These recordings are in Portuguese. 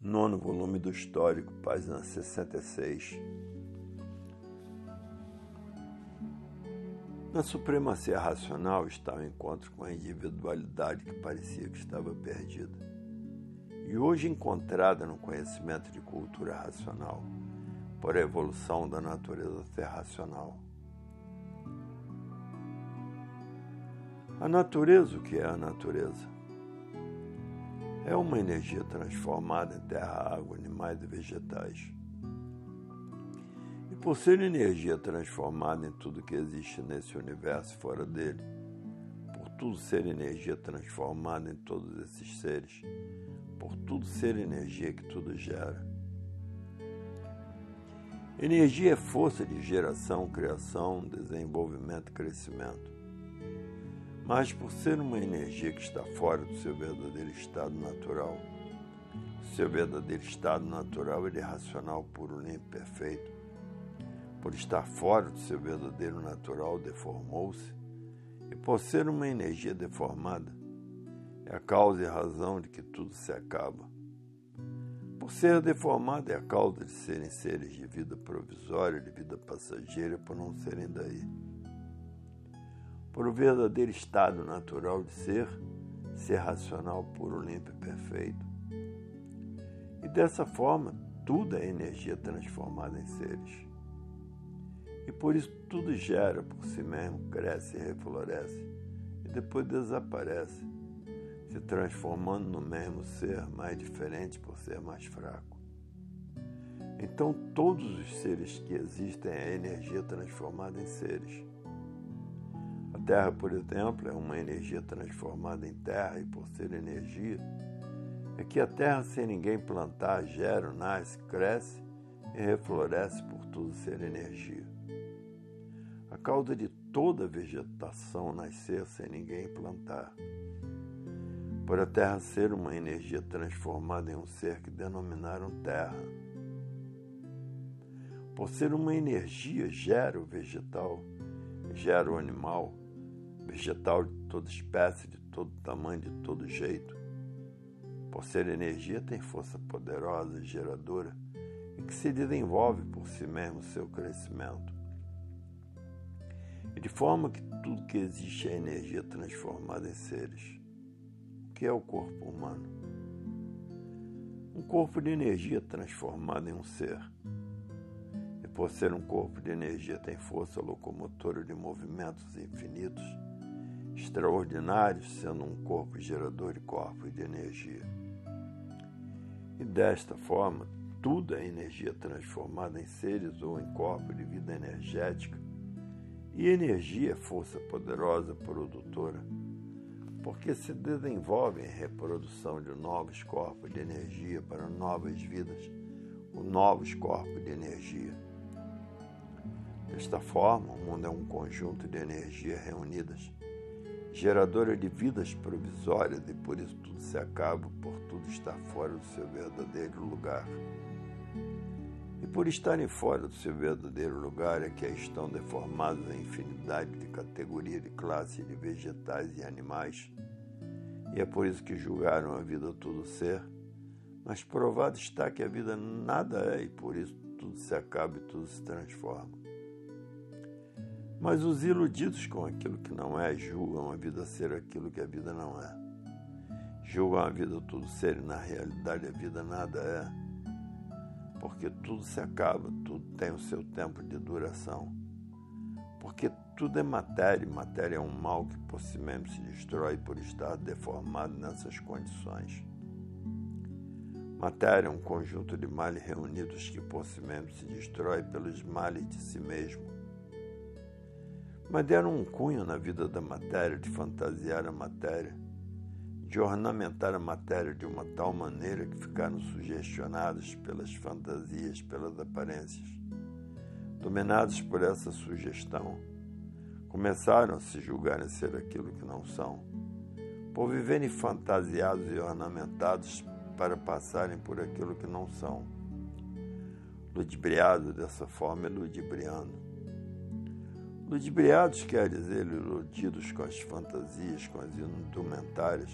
Nono volume do Histórico, página 66. Na supremacia racional está o encontro com a individualidade que parecia que estava perdida. E hoje encontrada no conhecimento de cultura racional, por a evolução da natureza ser racional. A natureza, o que é a natureza? É uma energia transformada em terra, água, animais e vegetais. E por ser energia transformada em tudo que existe nesse universo e fora dele, por tudo ser energia transformada em todos esses seres, por tudo ser energia que tudo gera. Energia é força de geração, criação, desenvolvimento e crescimento mas por ser uma energia que está fora do seu verdadeiro estado natural. Seu verdadeiro estado natural ele é racional, puro, limpo, perfeito. Por estar fora do seu verdadeiro natural, deformou-se, e por ser uma energia deformada, é a causa e razão de que tudo se acaba. Por ser deformada, é a causa de serem seres de vida provisória, de vida passageira, por não serem daí por o verdadeiro estado natural de ser, ser racional, puro, limpo e perfeito. E dessa forma, tudo é energia transformada em seres. E por isso tudo gera por si mesmo, cresce e refloresce, e depois desaparece, se transformando no mesmo ser mais diferente por ser mais fraco. Então, todos os seres que existem é energia transformada em seres terra, por exemplo, é uma energia transformada em terra, e por ser energia, é que a terra, sem ninguém plantar, gera, nasce, cresce e refloresce por tudo ser energia. A causa de toda vegetação nascer sem ninguém plantar. Por a terra ser uma energia transformada em um ser que denominaram terra. Por ser uma energia, gera o vegetal, gera o animal, vegetal de toda espécie, de todo tamanho, de todo jeito. Por ser energia, tem força poderosa, geradora, e que se desenvolve por si mesmo seu crescimento. E de forma que tudo que existe é energia transformada em seres. O que é o corpo humano? Um corpo de energia transformado em um ser. E por ser um corpo de energia, tem força locomotora de movimentos infinitos extraordinários, sendo um corpo gerador de corpo e de energia. E desta forma, tudo é energia transformada em seres ou em corpo de vida energética. E energia é força poderosa produtora, porque se desenvolve em reprodução de novos corpos de energia para novas vidas, com novos corpos de energia. Desta forma, o mundo é um conjunto de energias reunidas geradora de vidas provisórias, e por isso tudo se acaba, por tudo estar fora do seu verdadeiro lugar. E por estarem fora do seu verdadeiro lugar é que estão deformados a infinidade de categorias de classes de vegetais e animais. E é por isso que julgaram a vida tudo ser, mas provado está que a vida nada é, e por isso tudo se acaba e tudo se transforma. Mas os iludidos com aquilo que não é julgam a vida ser aquilo que a vida não é. Julgam a vida tudo ser e na realidade a vida nada é. Porque tudo se acaba, tudo tem o seu tempo de duração. Porque tudo é matéria e matéria é um mal que por si mesmo se destrói por estar deformado nessas condições. Matéria é um conjunto de males reunidos que por si mesmo se destrói pelos males de si mesmo mas deram um cunho na vida da matéria de fantasiar a matéria, de ornamentar a matéria de uma tal maneira que ficaram sugestionados pelas fantasias, pelas aparências. Dominados por essa sugestão, começaram a se julgarem ser aquilo que não são, por viverem fantasiados e ornamentados para passarem por aquilo que não são. Ludibriado dessa forma é ludibriando Ludibriados quer dizer iludidos com as fantasias, com as indumentárias,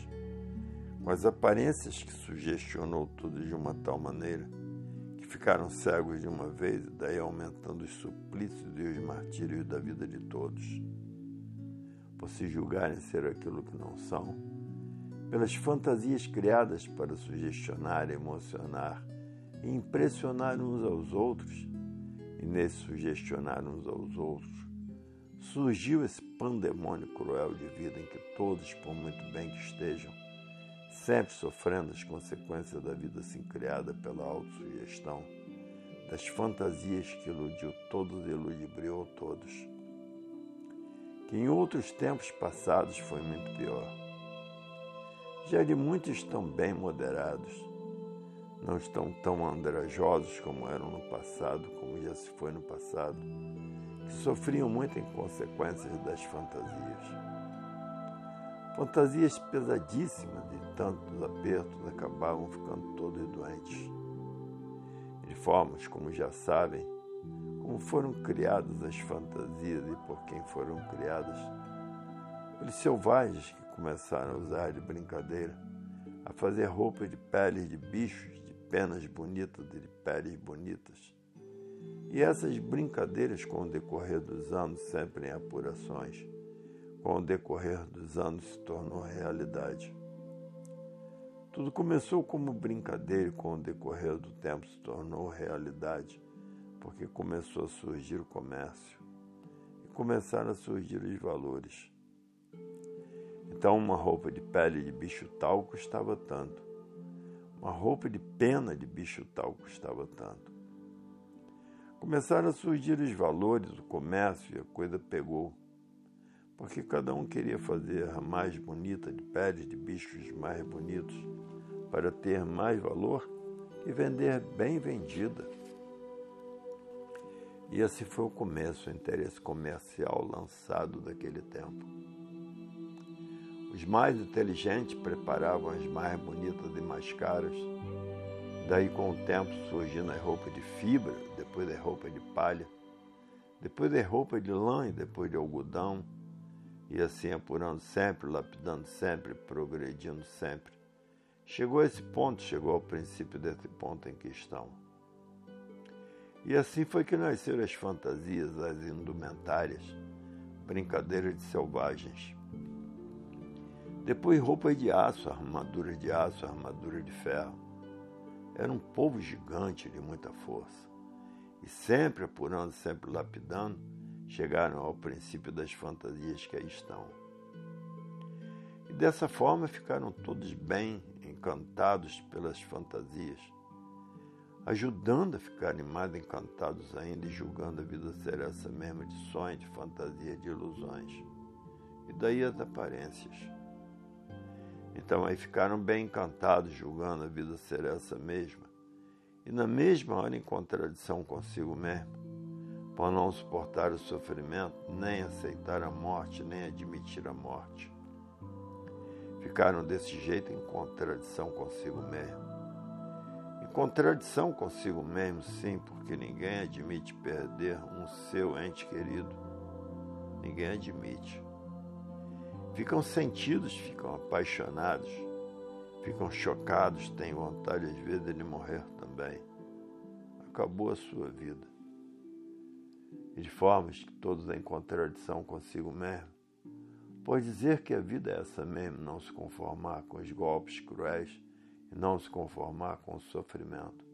com as aparências que sugestionou tudo de uma tal maneira que ficaram cegos de uma vez e daí aumentando os suplícios e os martírios da vida de todos, por se julgarem ser aquilo que não são, pelas fantasias criadas para sugestionar, emocionar e impressionar uns aos outros, e nesse sugestionar uns aos outros, surgiu esse pandemônio cruel de vida em que todos, por muito bem que estejam, sempre sofrendo as consequências da vida assim criada pela autossugestão, das fantasias que iludiu todos e ludibriou todos. Que em outros tempos passados foi muito pior. Já de muitos estão bem moderados, não estão tão andrajosos como eram no passado, como já se foi no passado, sofriam muito em consequências das fantasias. Fantasias pesadíssimas de tantos apertos acabavam ficando todos doentes. De formas, como já sabem, como foram criadas as fantasias e por quem foram criadas, pelos selvagens que começaram a usar de brincadeira, a fazer roupas de peles de bichos, de penas bonitas de peles bonitas. E essas brincadeiras, com o decorrer dos anos, sempre em apurações, com o decorrer dos anos se tornou realidade. Tudo começou como brincadeira e com o decorrer do tempo se tornou realidade, porque começou a surgir o comércio e começaram a surgir os valores. Então, uma roupa de pele de bicho tal custava tanto, uma roupa de pena de bicho tal custava tanto. Começaram a surgir os valores, o comércio e a coisa pegou porque cada um queria fazer a mais bonita de peles de bichos mais bonitos para ter mais valor e vender bem vendida. E assim foi o começo, o interesse comercial lançado daquele tempo. Os mais inteligentes preparavam as mais bonitas e mais caras. Daí, com o tempo, surgindo as roupas de fibra, depois as roupas de palha, depois as roupas de lã e depois de algodão, e assim apurando sempre, lapidando sempre, progredindo sempre. Chegou a esse ponto, chegou ao princípio desse ponto em que estão. E assim foi que nasceram as fantasias, as indumentárias, brincadeiras de selvagens. Depois roupas de aço, armaduras de aço, armadura de ferro. Era um povo gigante de muita força. E sempre apurando, sempre lapidando, chegaram ao princípio das fantasias que aí estão. E dessa forma ficaram todos bem encantados pelas fantasias, ajudando a ficarem mais encantados ainda e julgando a vida ser essa mesma de sonho, de fantasia, de ilusões. E daí as aparências. Então aí ficaram bem encantados, julgando a vida ser essa mesma, e na mesma hora em contradição consigo mesmo por não suportar o sofrimento, nem aceitar a morte, nem admitir a morte. Ficaram desse jeito em contradição consigo mesmo. Em contradição consigo mesmo, sim, porque ninguém admite perder um seu ente querido. Ninguém admite. Ficam sentidos, ficam apaixonados, ficam chocados, têm vontade às vezes de morrer também. Acabou a sua vida e de formas que todos em contradição consigo mesmo, pode dizer que a vida é essa mesmo, não se conformar com os golpes cruéis e não se conformar com o sofrimento.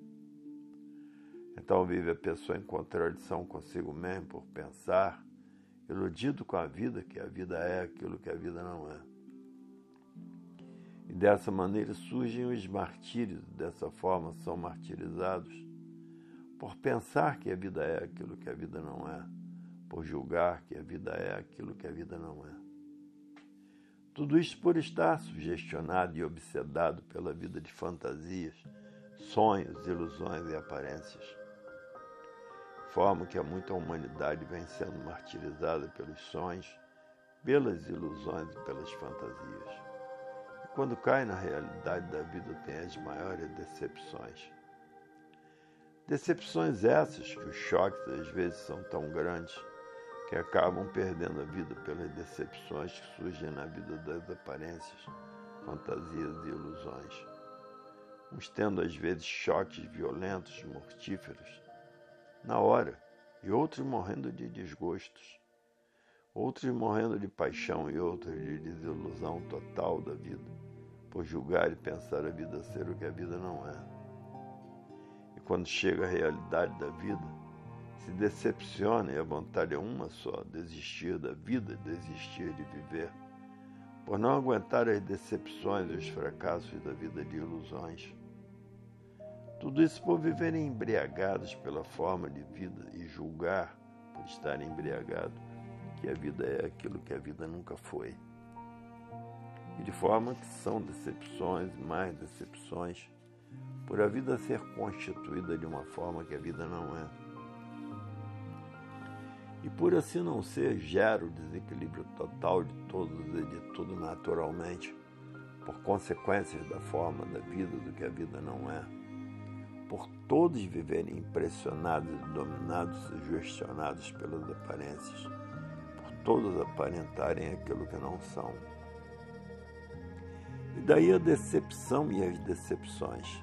Então vive a pessoa em contradição consigo mesmo por pensar, iludido com a vida, que a vida é aquilo que a vida não é. E dessa maneira surgem os martírios, dessa forma são martirizados por pensar que a vida é aquilo que a vida não é, por julgar que a vida é aquilo que a vida não é. Tudo isso por estar sugestionado e obsedado pela vida de fantasias, sonhos, ilusões e aparências. Forma que há muita humanidade vem sendo martirizada pelos sonhos, pelas ilusões e pelas fantasias. E quando cai na realidade da vida, tem as maiores decepções Decepções essas que os choques às vezes são tão grandes que acabam perdendo a vida pelas decepções que surgem na vida das aparências, fantasias e ilusões. Uns tendo às vezes choques violentos, mortíferos, na hora, e outros morrendo de desgostos, outros morrendo de paixão e outros de desilusão total da vida, por julgar e pensar a vida ser o que a vida não é. E quando chega a realidade da vida, se decepciona e a vontade é uma só: desistir da vida, desistir de viver, por não aguentar as decepções e os fracassos da vida de ilusões. Tudo isso por viverem embriagados pela forma de vida e julgar, por estar embriagado, que a vida é aquilo que a vida nunca foi. E de forma que são decepções, mais decepções, por a vida ser constituída de uma forma que a vida não é. E por assim não ser, gera o desequilíbrio total de todos e de tudo naturalmente, por consequências da forma da vida do que a vida não é todos viverem impressionados dominados, sugestionados pelas aparências, por todos aparentarem aquilo que não são. E daí a decepção e as decepções.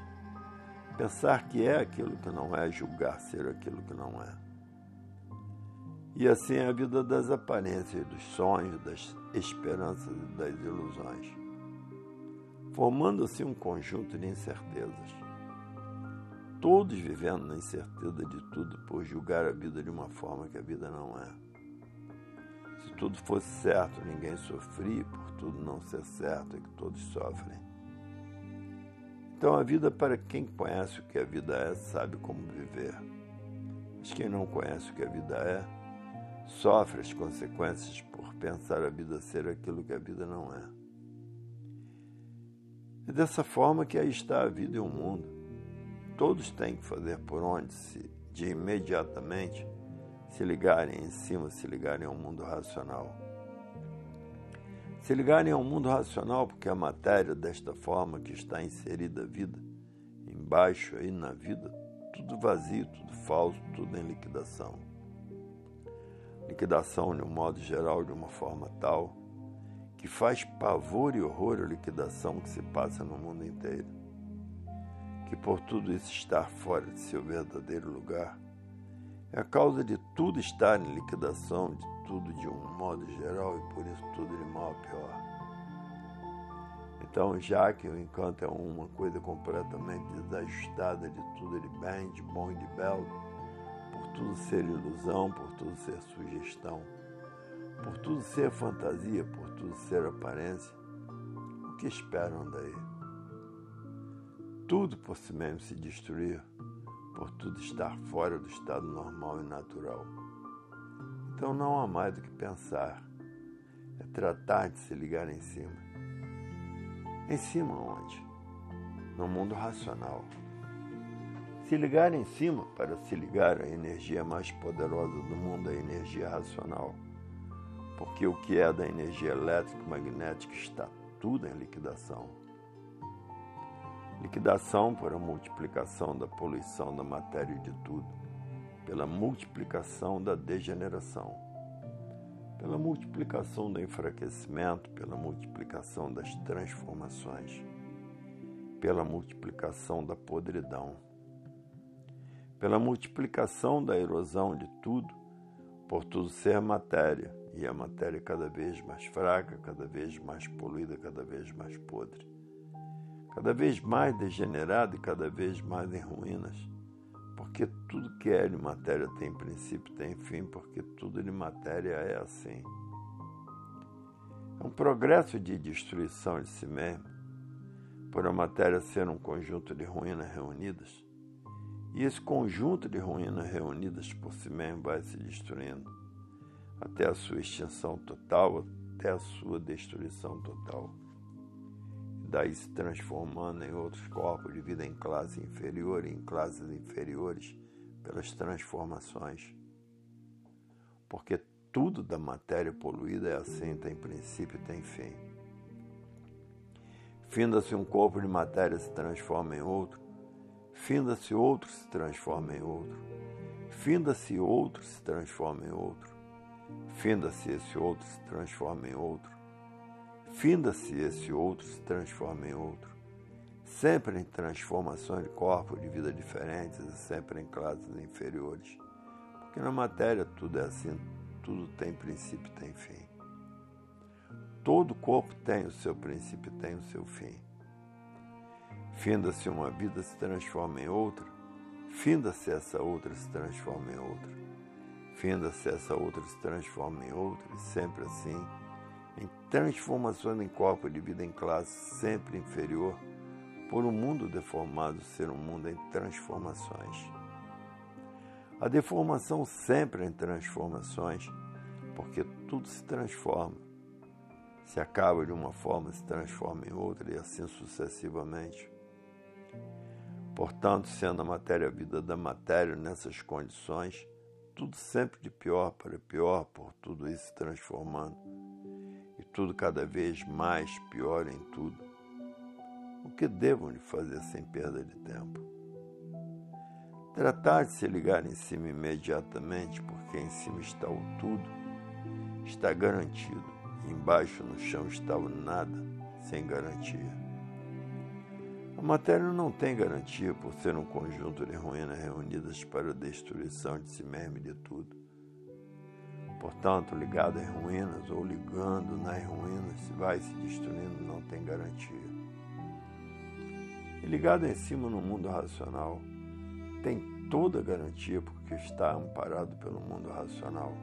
Pensar que é aquilo que não é, julgar ser aquilo que não é. E assim a vida das aparências, dos sonhos, das esperanças e das ilusões, formando-se um conjunto de incertezas todos vivendo na incerteza de tudo por julgar a vida de uma forma que a vida não é. Se tudo fosse certo, ninguém sofria, por tudo não ser certo é que todos sofrem. Então a vida para quem conhece o que a vida é, sabe como viver. Mas quem não conhece o que a vida é, sofre as consequências por pensar a vida ser aquilo que a vida não é. É dessa forma que aí está a vida e o mundo todos têm que fazer por onde se de imediatamente se ligarem em cima, se ligarem ao mundo racional. Se ligarem ao mundo racional, porque a matéria desta forma que está inserida a vida, embaixo aí na vida, tudo vazio, tudo falso, tudo em liquidação. Liquidação de um modo geral, de uma forma tal, que faz pavor e horror a liquidação que se passa no mundo inteiro que por tudo isso estar fora de seu verdadeiro lugar, é a causa de tudo estar em liquidação, de tudo de um modo geral e por isso tudo de mal a pior. Então, já que o encanto é uma coisa completamente desajustada de tudo de bem, de bom e de belo, por tudo ser ilusão, por tudo ser sugestão, por tudo ser fantasia, por tudo ser aparência, o que esperam daí? Tudo por si mesmo se destruir, por tudo estar fora do estado normal e natural. Então não há mais do que pensar, é tratar de se ligar em cima. Em cima onde? No mundo racional. Se ligar em cima para se ligar à energia mais poderosa do mundo, a energia racional. Porque o que é da energia elétrica magnética está tudo em liquidação liquidação por a multiplicação da poluição da matéria e de tudo, pela multiplicação da degeneração, pela multiplicação do enfraquecimento, pela multiplicação das transformações, pela multiplicação da podridão, pela multiplicação da erosão de tudo, por tudo ser matéria, e a matéria cada vez mais fraca, cada vez mais poluída, cada vez mais podre cada vez mais degenerado e cada vez mais em ruínas. Porque tudo que é de matéria tem princípio, tem fim, porque tudo de matéria é assim. É um progresso de destruição de si mesmo, por a matéria ser um conjunto de ruínas reunidas. E esse conjunto de ruínas reunidas por si mesmo vai se destruindo, até a sua extinção total, até a sua destruição total daí se transformando em outros corpos de vida em classe inferior e em classes inferiores pelas transformações. Porque tudo da matéria poluída é assim, tem princípio tem fim. Finda-se um corpo de matéria se transforma em outro, finda-se outro se transforma em outro, finda-se outro se transforma em outro, finda-se esse outro se transforma em outro, finda-se esse outro, se transforma em outro. Sempre em transformações de corpo, de vida diferentes e sempre em classes inferiores. Porque na matéria tudo é assim, tudo tem princípio e tem fim. Todo corpo tem o seu princípio e tem o seu fim. Finda-se uma vida, se transforma em outra. Finda-se essa outra, se transforma em outra. Finda-se essa outra, se transforma em outra. E sempre assim, em transformações em corpo de vida em classe sempre inferior, por um mundo deformado ser um mundo em transformações. A deformação sempre em transformações, porque tudo se transforma. Se acaba de uma forma, se transforma em outra e assim sucessivamente. Portanto, sendo a matéria a vida da matéria nessas condições, tudo sempre de pior para pior, por tudo isso se transformando, e tudo cada vez mais pior em tudo. O que devo lhe fazer sem perda de tempo? Tratar de se ligar em cima imediatamente, porque em cima está o tudo, está garantido, e embaixo no chão está o nada, sem garantia. A matéria não tem garantia por ser um conjunto de ruínas reunidas para a destruição de si mesmo e de tudo. Portanto, ligado às ruínas ou ligando nas ruínas, se vai se destruindo, não tem garantia. E ligado em cima no mundo racional, tem toda a garantia porque está amparado pelo mundo racional.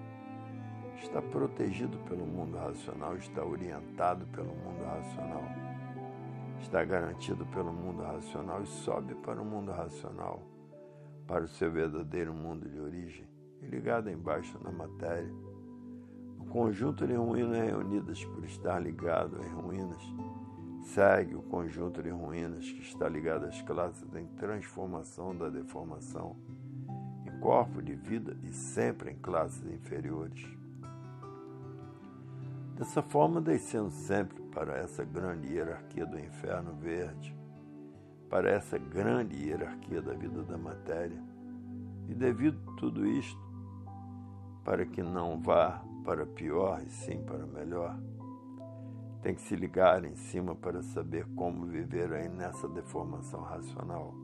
Está protegido pelo mundo racional, está orientado pelo mundo racional está garantido pelo mundo racional e sobe para o mundo racional, para o seu verdadeiro mundo de origem, ligado embaixo na matéria. O conjunto de ruínas reunidas por estar ligado em ruínas segue o conjunto de ruínas que está ligado às classes em transformação da deformação, em corpo de vida e sempre em classes inferiores. Dessa forma, descendo sempre para essa grande hierarquia do inferno verde, para essa grande hierarquia da vida da matéria. E devido a tudo isto, para que não vá para pior e sim para melhor, tem que se ligar em cima para saber como viver aí nessa deformação racional.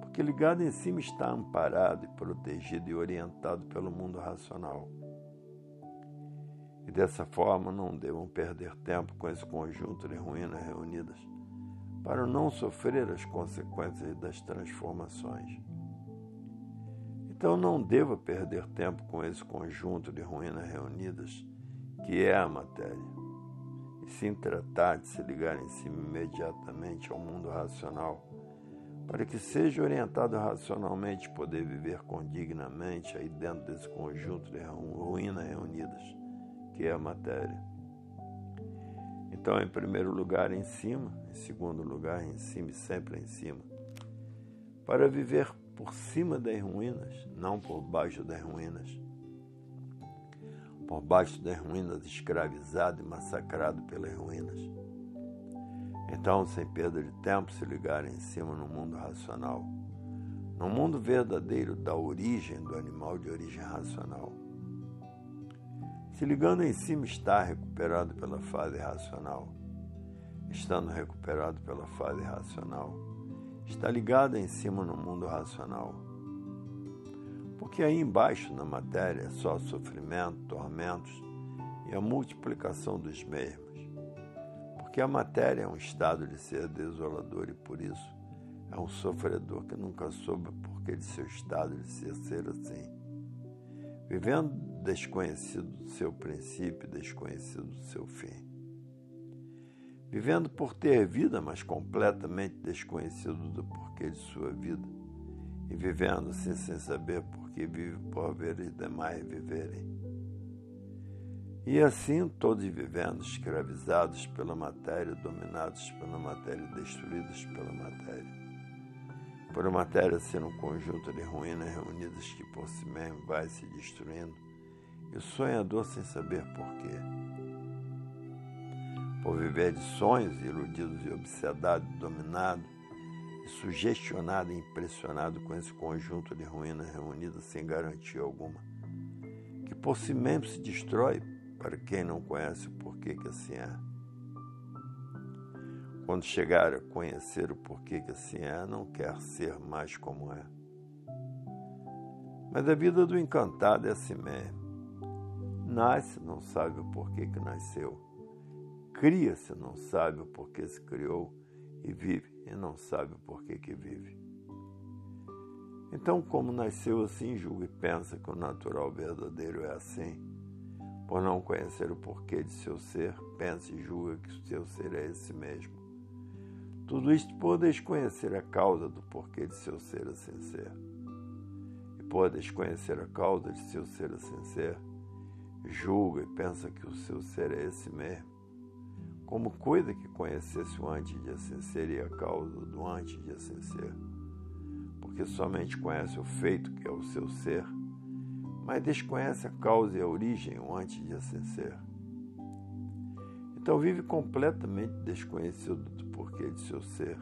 Porque ligado em cima está amparado e protegido e orientado pelo mundo racional e dessa forma não devam perder tempo com esse conjunto de ruínas reunidas, para não sofrer as consequências das transformações. Então não deva perder tempo com esse conjunto de ruínas reunidas, que é a matéria, e sim tratar de se ligar em si imediatamente ao mundo racional, para que seja orientado racionalmente poder viver condignamente aí dentro desse conjunto de ruínas reunidas que é a matéria. Então, em primeiro lugar, em cima, em segundo lugar, em cima e sempre em cima. Para viver por cima das ruínas, não por baixo das ruínas. Por baixo das ruínas, escravizado e massacrado pelas ruínas. Então, sem perda de tempo, se ligar em cima no mundo racional, no mundo verdadeiro da origem do animal de origem racional se ligando em cima está recuperado pela fase racional. Estando recuperado pela fase racional, está ligado em cima no mundo racional. Porque aí embaixo na matéria é só sofrimento, tormentos e a multiplicação dos mesmos. Porque a matéria é um estado de ser desolador e por isso é um sofredor que nunca soube porque de seu estado de ser ser assim. Vivendo desconhecido do seu princípio, desconhecido do seu fim. Vivendo por ter vida, mas completamente desconhecido do porquê de sua vida. E vivendo assim sem saber por que vive por ver os demais viverem. E assim todos vivendo escravizados pela matéria, dominados pela matéria, destruídos pela matéria por a matéria ser um conjunto de ruínas reunidas que por si mesmo vai se destruindo, e o sonhador sem saber porquê. Por viver de sonhos, iludidos e obsedado, dominado, sugestionado e impressionado com esse conjunto de ruínas reunidas sem garantia alguma, que por si mesmo se destrói para quem não conhece o porquê que assim é. quando chegar a conhecer o porquê que assim é, não quer ser mais como é. Mas a vida do encantado é assim mesmo. Nasce, não sabe o porquê que nasceu. Cria-se, não sabe o porquê se criou. E vive, e não sabe o porquê que vive. Então, como nasceu assim, julga e pensa que o natural verdadeiro é assim. Por não conhecer o porquê de seu ser, pensa e julga que o seu ser é esse mesmo. Tudo isto por desconhecer a causa do porquê de seu ser assim ser. E por desconhecer a causa de seu ser assim ser, julga e pensa que o seu ser é esse mesmo. Como coisa que conhecesse o antes de assim ser e a causa do antes de assim ser. Porque somente conhece o feito que é o seu ser, mas desconhece a causa e a origem, o antes de assim ser. Então vive completamente desconhecido do porquê de seu ser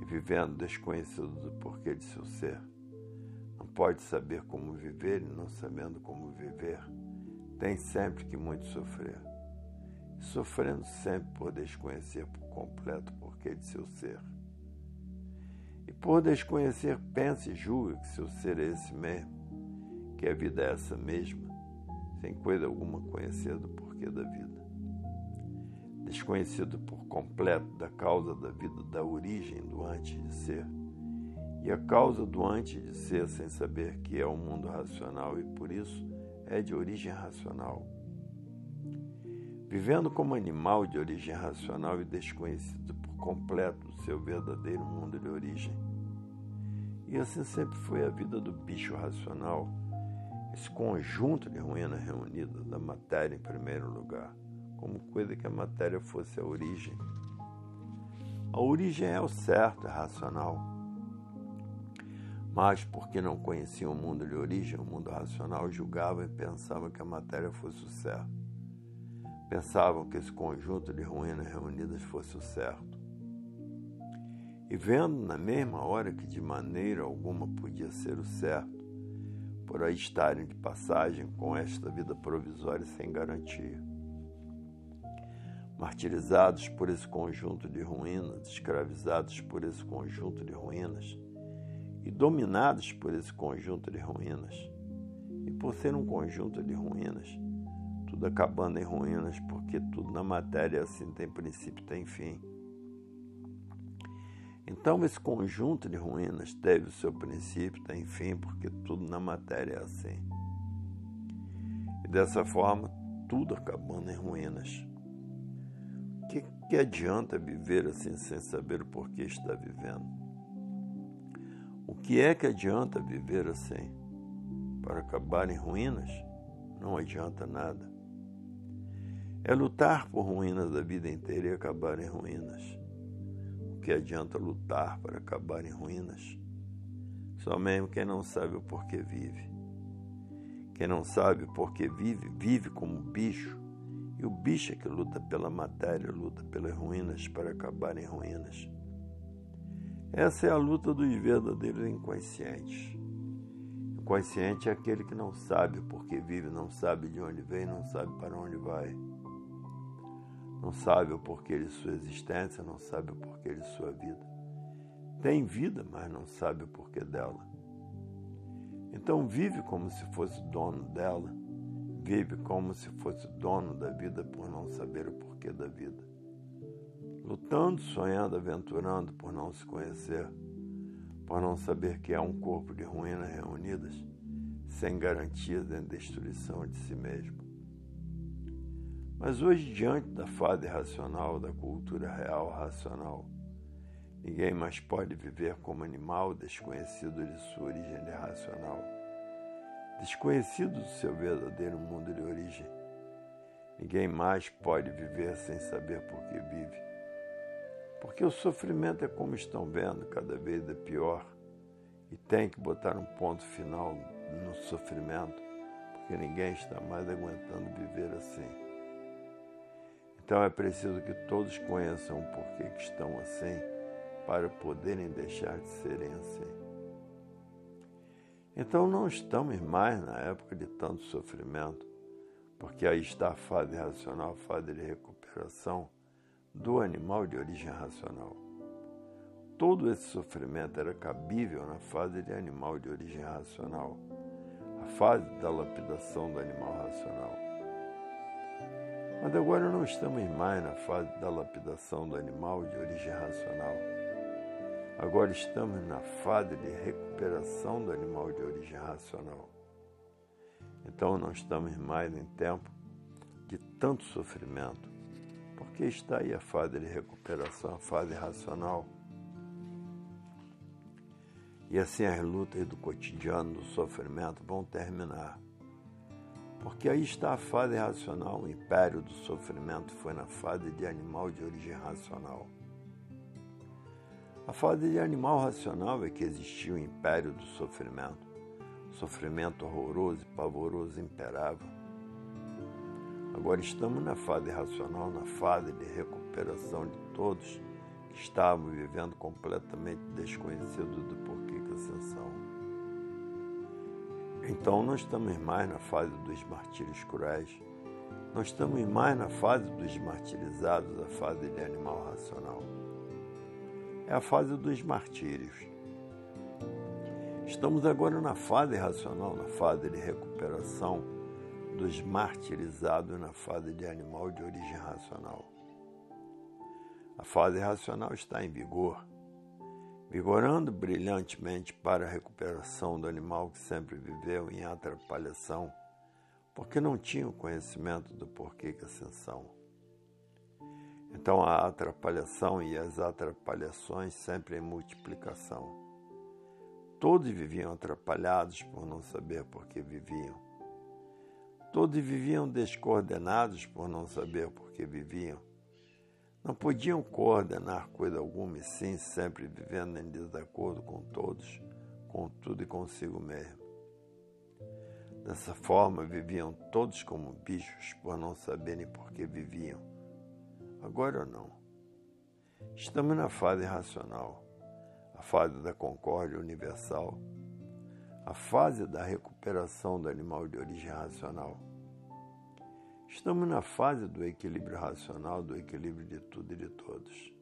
e vivendo desconhecido do porquê de seu ser. Não pode saber como viver e não sabendo como viver, tem sempre que muito sofrer. Sofrendo sempre por desconhecer por completo o porquê de seu ser. E por desconhecer, pensa e julga que seu ser é esse mesmo, que a vida é essa mesma, sem coisa alguma conhecer do porquê da vida desconhecido por completo da causa da vida, da origem do antes de ser, e a causa do antes de ser sem saber que é o mundo racional e por isso é de origem racional. Vivendo como animal de origem racional e desconhecido por completo do seu verdadeiro mundo de origem. E assim sempre foi a vida do bicho racional, esse conjunto de ruínas reunidas da matéria em primeiro lugar como coisa que a matéria fosse a origem. A origem é o certo, é racional. Mas, porque não conheciam o mundo de origem, o mundo racional, julgavam e pensavam que a matéria fosse o certo. Pensavam que esse conjunto de ruínas reunidas fosse o certo. E vendo na mesma hora que de maneira alguma podia ser o certo, por aí estarem de passagem com esta vida provisória sem garantia martirizados por esse conjunto de ruínas, escravizados por esse conjunto de ruínas e dominados por esse conjunto de ruínas. E por ser um conjunto de ruínas, tudo acabando em ruínas, porque tudo na matéria assim tem princípio, tem fim. Então, esse conjunto de ruínas teve o seu princípio, tem fim, porque tudo na matéria é assim. E dessa forma, tudo acabando em ruínas que, que adianta viver assim sem saber o porquê está vivendo? O que é que adianta viver assim? Para acabar em ruínas? Não adianta nada. É lutar por ruínas a vida inteira e acabar em ruínas. O que adianta lutar para acabar em ruínas? Só mesmo quem não sabe o porquê vive. Quem não sabe o porquê vive, vive como bicho e o bicho é que luta pela matéria, luta pelas ruínas para acabar em ruínas. Essa é a luta dos verdadeiros inconscientes. O consciente é aquele que não sabe por que vive, não sabe de onde vem, não sabe para onde vai. Não sabe o porquê de sua existência, não sabe o porquê de sua vida. Tem vida, mas não sabe o porquê dela. Então vive como se fosse dono dela Vive como se fosse dono da vida por não saber o porquê da vida. Lutando, sonhando, aventurando por não se conhecer, por não saber que há um corpo de ruínas reunidas, sem garantias de destruição de si mesmo. Mas hoje, diante da fada irracional, da cultura real racional, ninguém mais pode viver como animal desconhecido de sua origem irracional desconhecido do seu verdadeiro mundo de origem. Ninguém mais pode viver sem saber por que vive. Porque o sofrimento é como estão vendo, cada vez é pior. E tem que botar um ponto final no sofrimento, porque ninguém está mais aguentando viver assim. Então é preciso que todos conheçam o porquê que estão assim, para poderem deixar de serem assim. Então não estamos mais na época de tanto sofrimento, porque aí está a fase racional, a fase de recuperação do animal de origem racional. Todo esse sofrimento era cabível na fase de animal de origem racional, a fase da lapidação do animal racional. Mas agora não estamos mais na fase da lapidação do animal de origem racional. Agora estamos na fase de recuperação do animal de origem racional. Então não estamos mais em tempo de tanto sofrimento, porque está aí a fase de recuperação, a fase racional. E assim as lutas do cotidiano, do sofrimento vão terminar. Porque aí está a fase racional, o império do sofrimento foi na fase de animal de origem racional. A fase de animal racional é que existiu o império do sofrimento. sofrimento horroroso e pavoroso imperava. Agora estamos na fase racional, na fase de recuperação de todos que estavam vivendo completamente desconhecidos do porquê que ascensão. Então não estamos mais na fase dos martírios cruéis, não estamos mais na fase dos martirizados, a fase de animal racional. É a fase dos martírios. Estamos agora na fase racional, na fase de recuperação dos martirizados na fase de animal de origem racional. A fase racional está em vigor vigorando brilhantemente para a recuperação do animal que sempre viveu em atrapalhação, porque não tinha o conhecimento do porquê que ascensão. Então a atrapalhação e as atrapalhações sempre em multiplicação. Todos viviam atrapalhados por não saber por que viviam. Todos viviam descoordenados por não saber por que viviam não podiam coordenar coisa alguma e sim sempre vivendo em desacordo com todos, com tudo e consigo mesmo. Dessa forma viviam todos como bichos por não saberem por que viviam. Agora não. Estamos na fase racional, a fase da concórdia universal, a fase da recuperação do animal de origem racional Estamos na fase do equilíbrio racional, do equilíbrio de tudo e de todos.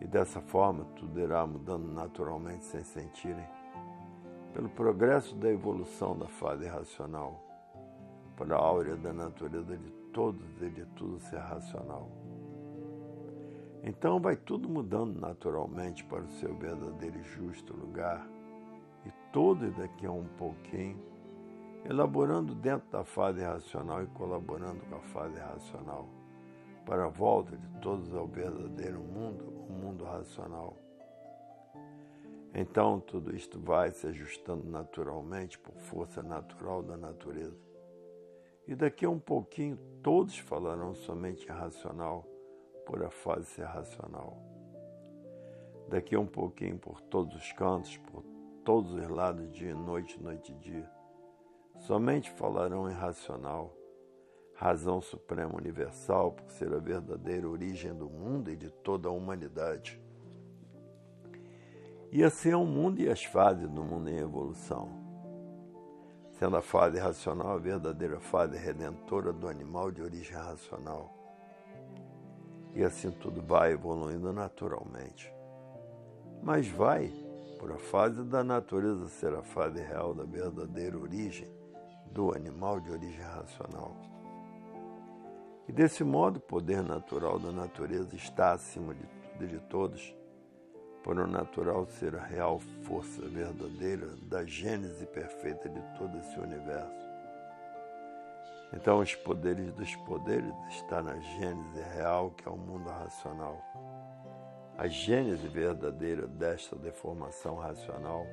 E dessa forma, tudo irá mudando naturalmente sem sentirem, pelo progresso da evolução da fase racional, para a áurea da natureza de todos e de tudo ser racional. Então vai tudo mudando naturalmente para o seu verdadeiro e justo lugar, e todos daqui a um pouquinho elaborando dentro da fase racional e colaborando com a fase racional, para a volta de todos ao verdadeiro mundo, o mundo racional. Então tudo isto vai se ajustando naturalmente por força natural da natureza. E daqui a um pouquinho todos falarão somente racional, por a fase ser racional. Daqui a um pouquinho por todos os cantos, por todos os lados, dia e noite, noite e dia Somente falarão em racional, razão suprema universal, por ser a verdadeira origem do mundo e de toda a humanidade. E assim é o mundo e as fases do mundo em evolução. Sendo a fase racional a verdadeira fase redentora do animal de origem racional. E assim tudo vai evoluindo naturalmente. Mas vai, por a fase da natureza ser a fase real da verdadeira origem, do animal de origem racional. E desse modo, o poder natural da natureza está acima de de todos, por o natural ser a real força verdadeira da gênese perfeita de todo esse universo. Então, os poderes dos poderes está na gênese real, que é o mundo racional. A gênese verdadeira desta deformação racional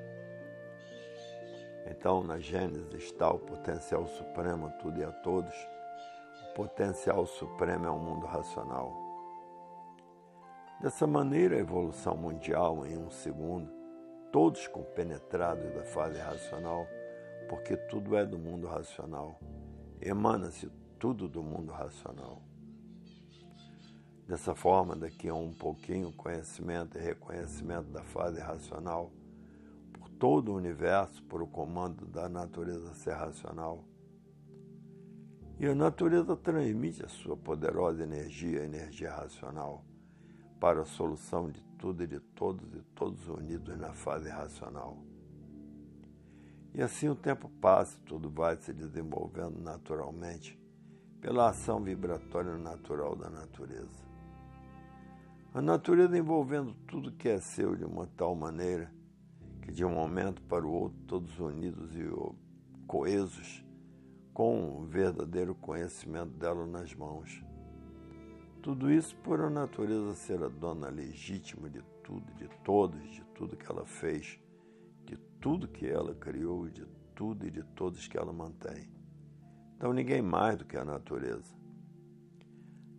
então, na Gênesis está o potencial supremo a tudo e a todos. O potencial supremo é o mundo racional. Dessa maneira, a evolução mundial, em um segundo, todos compenetrados da fase racional, porque tudo é do mundo racional, emana-se tudo do mundo racional. Dessa forma, daqui a um pouquinho, conhecimento e reconhecimento da fase racional todo o universo por o comando da natureza ser racional. E a natureza transmite a sua poderosa energia, a energia racional, para a solução de tudo e de todos e todos unidos na fase racional. E assim o tempo passa, tudo vai se desenvolvendo naturalmente pela ação vibratória natural da natureza. A natureza envolvendo tudo que é seu de uma tal maneira que de um momento para o outro todos unidos e coesos com o verdadeiro conhecimento dela nas mãos. Tudo isso por a natureza ser a dona legítima de tudo, de todos, de tudo que ela fez, de tudo que ela criou, de tudo e de todos que ela mantém. Então ninguém mais do que a natureza.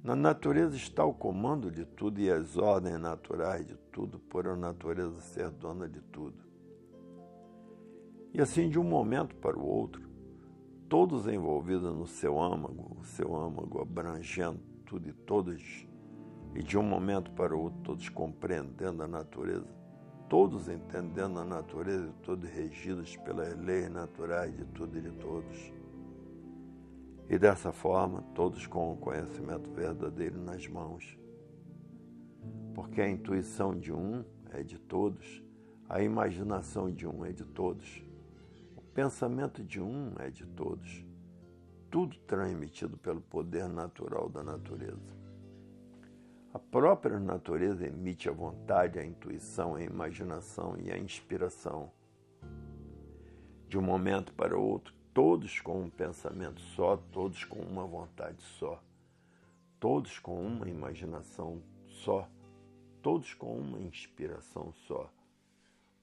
Na natureza está o comando de tudo e as ordens naturais de tudo, por a natureza ser dona de tudo. E assim, de um momento para o outro, todos envolvidos no seu âmago, o seu âmago abrangendo tudo e todos, e de um momento para o outro, todos compreendendo a natureza, todos entendendo a natureza e todos regidos pelas leis naturais de tudo e de todos. E dessa forma, todos com o conhecimento verdadeiro nas mãos. Porque a intuição de um é de todos, a imaginação de um é de todos pensamento de um é de todos, tudo transmitido pelo poder natural da natureza. A própria natureza emite a vontade, a intuição, a imaginação e a inspiração. De um momento para outro, todos com um pensamento só, todos com uma vontade só, todos com uma imaginação só, todos com uma inspiração só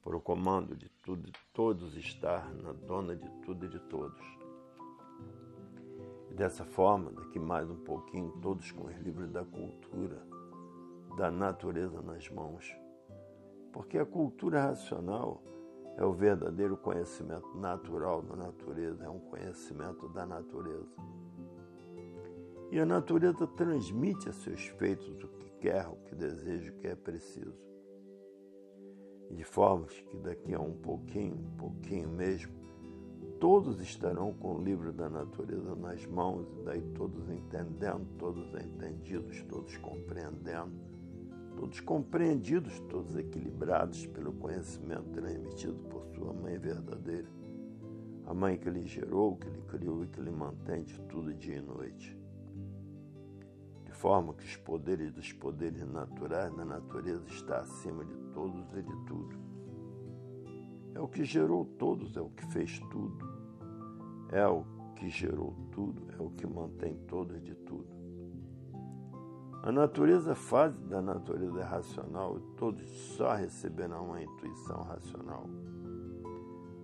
por o comando de tudo e todos estar na dona de tudo e de todos. E dessa forma, daqui mais um pouquinho, todos com os livros da cultura, da natureza nas mãos. Porque a cultura racional é o verdadeiro conhecimento natural da natureza, é um conhecimento da natureza. E a natureza transmite a seus feitos o que quer, o que deseja, o que é preciso de forma que daqui a um pouquinho, um pouquinho mesmo, todos estarão com o livro da natureza nas mãos, e daí todos entendendo, todos entendidos, todos compreendendo, todos compreendidos, todos equilibrados pelo conhecimento transmitido por sua mãe verdadeira, a mãe que lhe gerou, que lhe criou e que lhe mantém de tudo dia e noite forma que os poderes dos poderes naturais da natureza está acima de todos e de tudo. É o que gerou todos, é o que fez tudo. É o que gerou tudo, é o que mantém todos de tudo. A natureza fase da natureza racional e todos só receberão a intuição racional.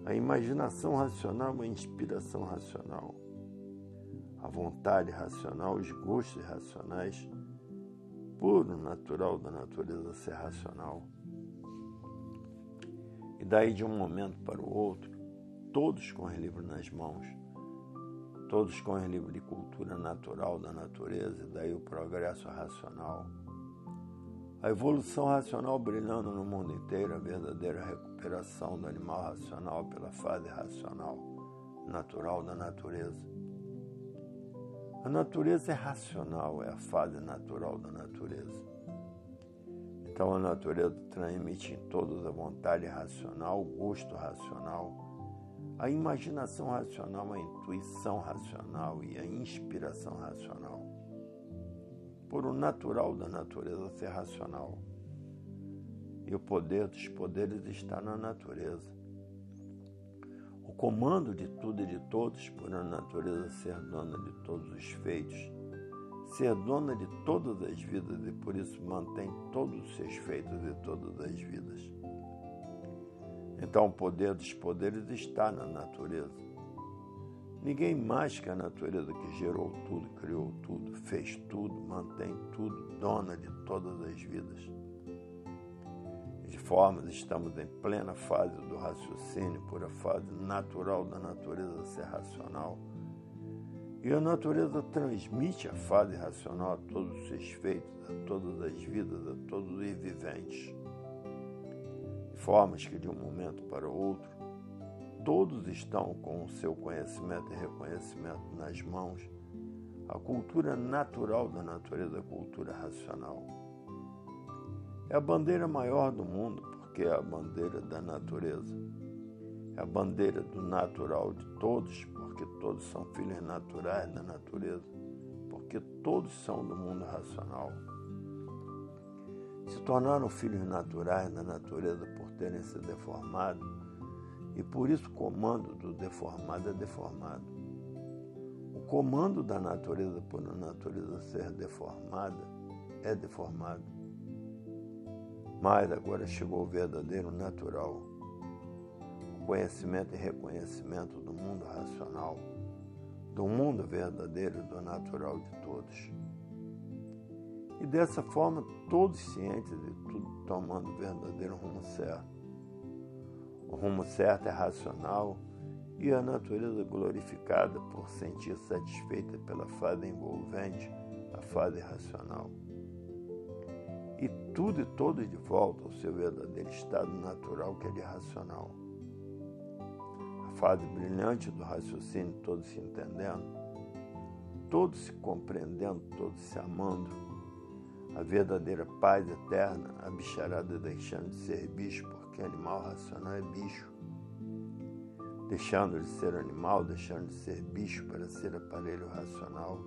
A imaginação racional é a inspiração racional a vontade racional, os gostos racionais, puro natural da natureza ser racional. E daí de um momento para o outro, todos com os livros nas mãos, todos com os livros de cultura natural da natureza, e daí o progresso racional. A evolução racional brilhando no mundo inteiro, a verdadeira recuperação do animal racional pela fase racional, natural da natureza a natureza é racional, é a fase natural da natureza. Então a natureza transmite em todos a vontade racional, o gosto racional, a imaginação racional, a intuição racional e a inspiração racional. Por o natural da natureza ser racional. E o poder dos poderes está na natureza comando de tudo e de todos, por a natureza ser dona de todos os feitos, ser dona de todas as vidas e por isso mantém todos os seus feitos e todas as vidas. Então o poder dos poderes está na natureza. Ninguém mais que a natureza que gerou tudo, criou tudo, fez tudo, mantém tudo, dona de todas as vidas de formas, estamos em plena fase do raciocínio, por a fase natural da natureza ser racional. E a natureza transmite a fase racional a todos os seus feitos, a todas as vidas, a todos os viventes. De formas que de um momento para o outro, todos estão com o seu conhecimento e reconhecimento nas mãos A cultura natural da natureza a cultura racional. É a bandeira maior do mundo, porque é a bandeira da natureza. É a bandeira do natural de todos, porque todos são filhos naturais da natureza, porque todos são do mundo racional. Se tornaram filhos naturais da natureza por terem se deformado, e por isso o comando do deformado é deformado. O comando da natureza por a natureza ser deformada é deformado. Mas agora chegou o verdadeiro natural, o conhecimento e reconhecimento do mundo racional, do mundo verdadeiro e do natural de todos. E dessa forma, todos cientes de tudo tomando o verdadeiro rumo certo. O rumo certo é racional e a natureza glorificada por sentir satisfeita pela fase envolvente, a fase racional. E tudo e todos de volta ao seu verdadeiro estado natural, que é de racional. A fase brilhante do raciocínio, todos se entendendo, todos se compreendendo, todos se amando, a verdadeira paz eterna, a bicharada deixando de ser bicho, porque animal racional é bicho. Deixando de ser animal, deixando de ser bicho para ser aparelho racional.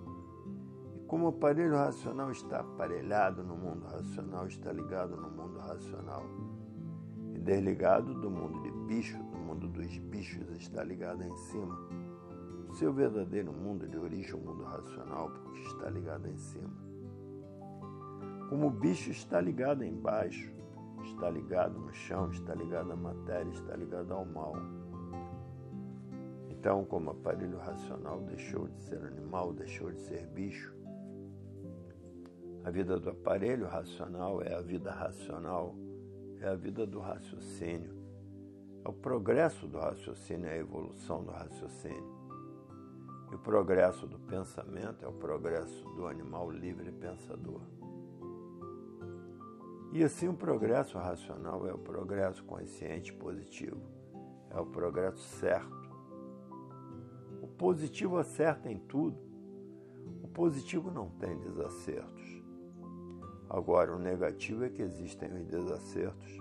Como o aparelho racional está aparelhado no mundo racional, está ligado no mundo racional. E desligado do mundo de bicho, do mundo dos bichos, está ligado em cima. Seu verdadeiro mundo de origem, o mundo racional, porque está ligado em cima. Como o bicho está ligado embaixo, está ligado no chão, está ligado à matéria, está ligado ao mal. Então, como aparelho racional deixou de ser animal, deixou de ser bicho, a vida do aparelho racional é a vida racional, é a vida do raciocínio, é o progresso do raciocínio, é a evolução do raciocínio. E o progresso do pensamento é o progresso do animal livre pensador. E assim o progresso racional é o progresso consciente positivo, é o progresso certo. O positivo acerta em tudo, o positivo não tem desacertos. Agora, o negativo é que existem os desacertos.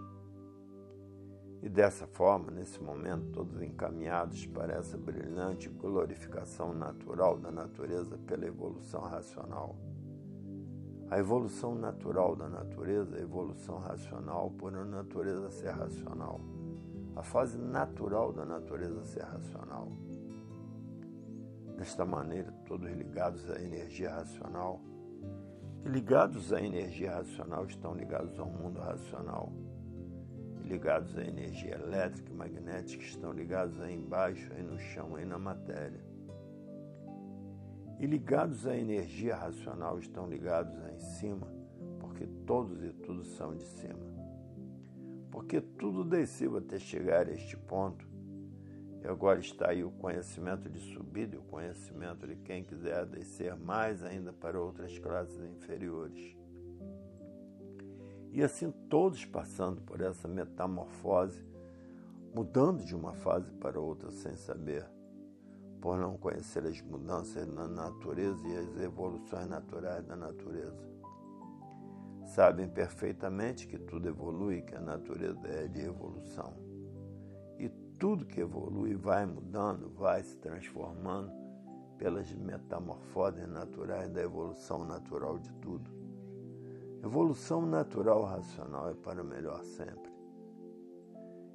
E dessa forma, nesse momento, todos encaminhados para essa brilhante glorificação natural da natureza pela evolução racional. A evolução natural da natureza é a evolução racional por a natureza ser racional. A fase natural da natureza ser racional. Desta maneira, todos ligados à energia racional, ligados à energia racional estão ligados ao mundo racional. Ligados à energia elétrica e magnética estão ligados aí embaixo, aí no chão, aí na matéria e ligados à energia racional estão ligados aí em cima, porque todos e tudo são de cima. Porque tudo desceu até chegar a este ponto, agora está aí o conhecimento de subida e o conhecimento de quem quiser descer mais ainda para outras classes inferiores. E assim todos passando por essa metamorfose, mudando de uma fase para outra sem saber por não conhecer as mudanças na natureza e as evoluções naturais da natureza. Sabem perfeitamente que tudo evolui, que a natureza é de evolução. Tudo que evolui vai mudando, vai se transformando pelas metamorfoses naturais da evolução natural de tudo. Evolução natural racional é para o melhor sempre.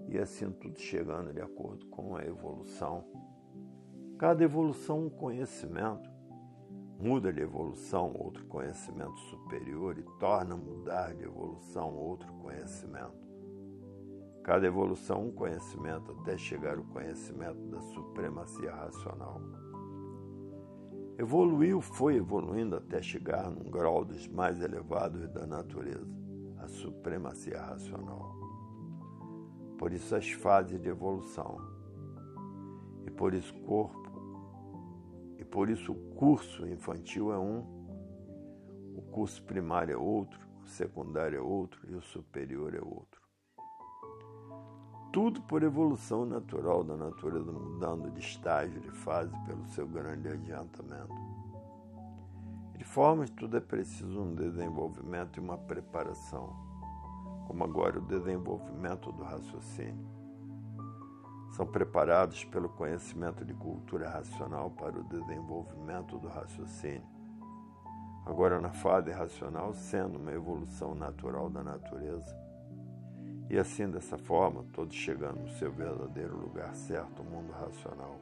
E assim tudo chegando de acordo com a evolução Cada evolução um conhecimento. Muda de evolução outro conhecimento superior e torna mudar de evolução outro conhecimento. Cada evolução um conhecimento até chegar ao conhecimento da supremacia racional. Evoluiu, foi evoluindo até chegar num grau dos mais elevados da natureza, a supremacia racional. Por isso as fases de evolução. E por isso corpo, por isso, o curso infantil é um, o curso primário é outro, o secundário é outro e o superior é outro. Tudo por evolução natural da natureza, mudando de estágio, de fase, pelo seu grande adiantamento. De forma tudo é preciso um desenvolvimento e uma preparação, como agora o desenvolvimento do raciocínio. São preparados pelo conhecimento de cultura racional para o desenvolvimento do raciocínio. Agora, na fase racional, sendo uma evolução natural da natureza, e assim, dessa forma, todos chegando no seu verdadeiro lugar certo, o mundo racional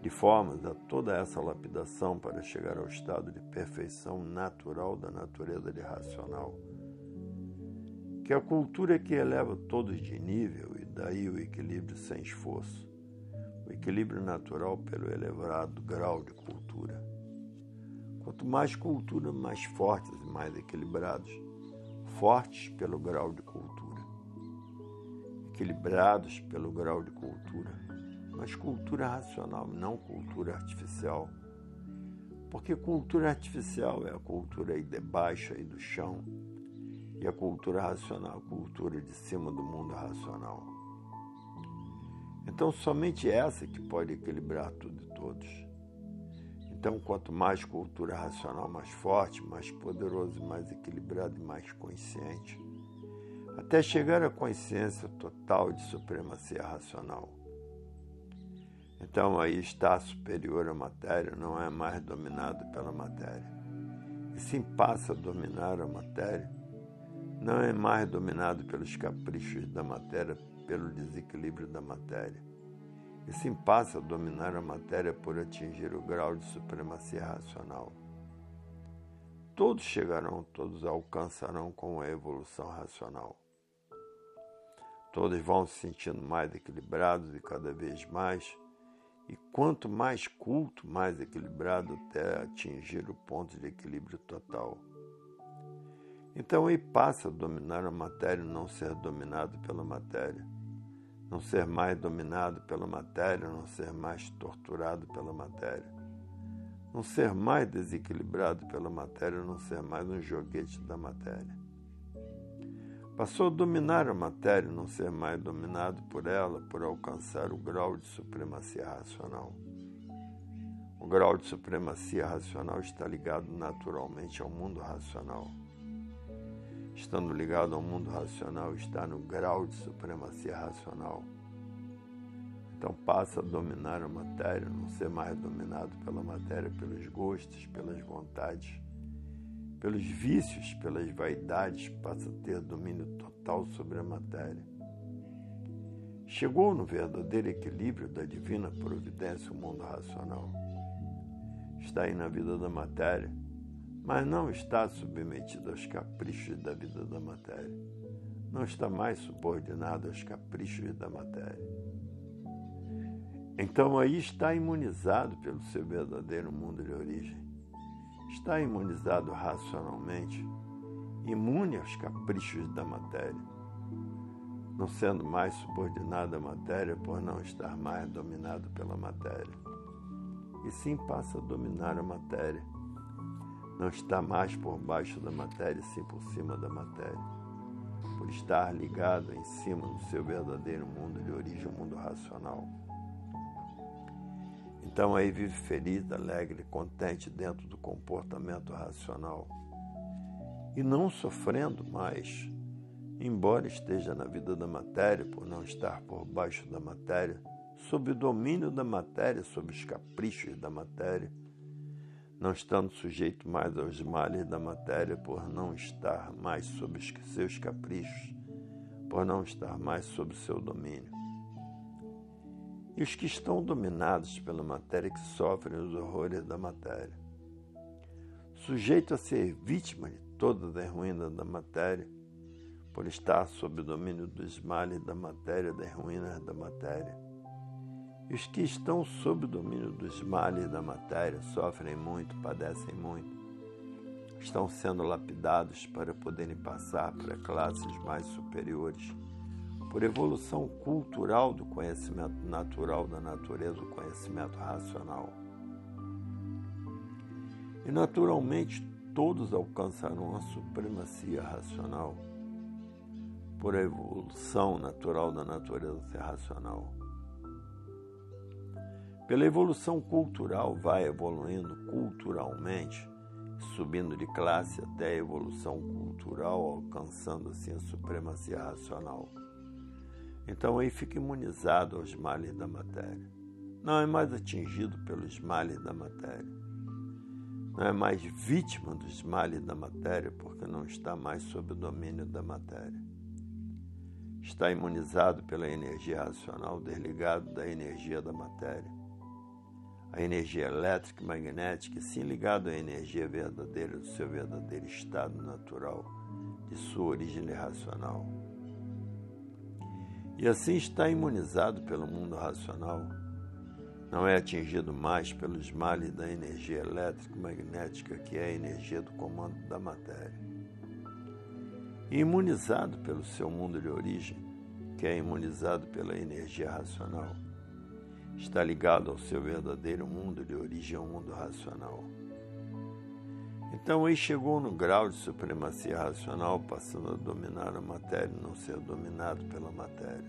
de formas a toda essa lapidação para chegar ao estado de perfeição natural da natureza de racional. Que a cultura que eleva todos de nível e daí o equilíbrio sem esforço, o equilíbrio natural pelo elevado grau de cultura. Quanto mais cultura, mais fortes e mais equilibrados, fortes pelo grau de cultura, equilibrados pelo grau de cultura mas cultura racional, não cultura artificial. Porque cultura artificial é a cultura aí debaixo aí do chão, e a cultura racional, a cultura de cima do mundo racional. Então, somente essa que pode equilibrar tudo e todos. Então, quanto mais cultura racional mais forte, mais poderoso, mais equilibrado e mais consciente, até chegar à consciência total de supremacia racional. Então aí está superior à matéria, não é mais dominado pela matéria. E sim passa a dominar a matéria, não é mais dominado pelos caprichos da matéria, pelo desequilíbrio da matéria. E sim passa a dominar a matéria por atingir o grau de supremacia racional. Todos chegarão, todos alcançarão com a evolução racional. Todos vão se sentindo mais equilibrados e cada vez mais e quanto mais culto, mais equilibrado até atingir o ponto de equilíbrio total. Então ele passa a dominar a matéria e não ser dominado pela matéria. Não ser mais dominado pela matéria, não ser mais torturado pela matéria. Não ser mais desequilibrado pela matéria, não ser mais um joguete da matéria. Passou a dominar a matéria não ser mais dominado por ela por alcançar o grau de supremacia racional. O grau de supremacia racional está ligado naturalmente ao mundo racional. Estando ligado ao mundo racional, está no grau de supremacia racional. Então passa a dominar a matéria, não ser mais dominado pela matéria, pelos gostos, pelas vontades pelos vícios, pelas vaidades, passa a ter domínio total sobre a matéria. Chegou no verdadeiro equilíbrio da divina providência o mundo racional. Está aí na vida da matéria, mas não está submetido aos caprichos da vida da matéria. Não está mais subordinado aos caprichos da matéria. Então aí está imunizado pelo seu verdadeiro mundo de origem está imunizado racionalmente, imune aos caprichos da matéria, não sendo mais subordinado à matéria por não estar mais dominado pela matéria. E sim passa a dominar a matéria. Não está mais por baixo da matéria, sim por cima da matéria. Por estar ligado em cima do seu verdadeiro mundo de origem, o mundo racional. Então aí vive feliz, alegre, contente dentro do comportamento racional e não sofrendo mais, embora esteja na vida da matéria, por não estar por baixo da matéria, sob o domínio da matéria, sob os caprichos da matéria, não estando sujeito mais aos males da matéria, por não estar mais sob os seus caprichos, por não estar mais sob seu domínio e os que estão dominados pela matéria que sofrem os horrores da matéria. Sujeito a ser vítima de todas as ruínas da matéria, por estar sob o domínio dos males da matéria, das ruínas da matéria. Os que estão sob o domínio dos males da matéria sofrem muito, padecem muito, estão sendo lapidados para poderem passar para classes mais superiores por evolução cultural do conhecimento natural da natureza, o conhecimento racional. E naturalmente todos alcançarão a supremacia racional por evolução natural da natureza racional. Pela evolução cultural, vai evoluindo culturalmente, subindo de classe até a evolução cultural, alcançando assim a supremacia racional. Então aí fica imunizado aos males da matéria. Não é mais atingido pelos males da matéria. Não é mais vítima dos males da matéria, porque não está mais sob o domínio da matéria. Está imunizado pela energia racional, desligado da energia da matéria. A energia elétrica e magnética, sim ligado à energia verdadeira do seu verdadeiro estado natural, de sua origem racional e assim está imunizado pelo mundo racional. Não é atingido mais pelos males da energia elétrica e magnética, que é a energia do comando da matéria. E imunizado pelo seu mundo de origem, que é imunizado pela energia racional. Está ligado ao seu verdadeiro mundo de origem, ao mundo racional. Então aí chegou no grau de supremacia racional, passando a dominar a matéria e não ser dominado pela matéria.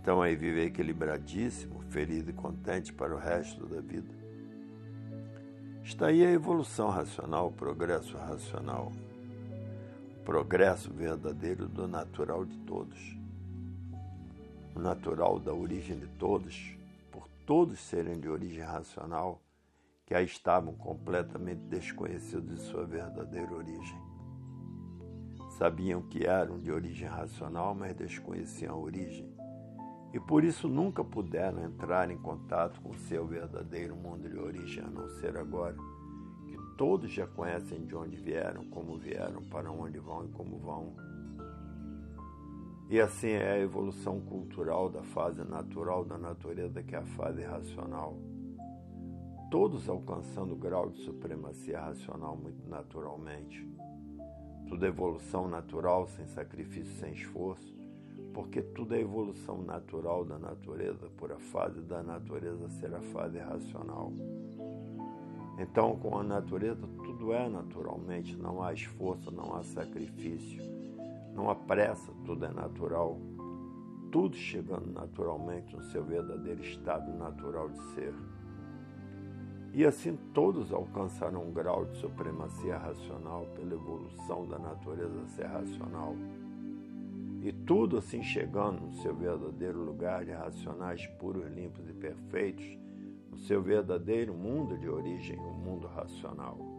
Então aí vive equilibradíssimo, feliz e contente para o resto da vida. Está aí a evolução racional, o progresso racional, o progresso verdadeiro do natural de todos. O natural da origem de todos, por todos serem de origem racional, que aí estavam completamente desconhecidos de sua verdadeira origem. Sabiam que eram de origem racional, mas desconheciam a origem. E por isso nunca puderam entrar em contato com seu verdadeiro mundo de origem, a não ser agora, que todos já conhecem de onde vieram, como vieram, para onde vão e como vão. E assim é a evolução cultural da fase natural da natureza, que é a fase racional todos alcançando o grau de supremacia racional muito naturalmente. Tudo é evolução natural, sem sacrifício, sem esforço, porque tudo é evolução natural da natureza, por a fase da natureza ser a fase racional. Então, com a natureza, tudo é naturalmente, não há esforço, não há sacrifício, não há pressa, tudo é natural. Tudo chegando naturalmente no seu verdadeiro estado natural de ser. E assim todos alcançaram um grau de supremacia racional pela evolução da natureza ser racional. E tudo assim chegando no seu verdadeiro lugar de racionais puros, limpos e perfeitos, no seu verdadeiro mundo de origem, o mundo racional.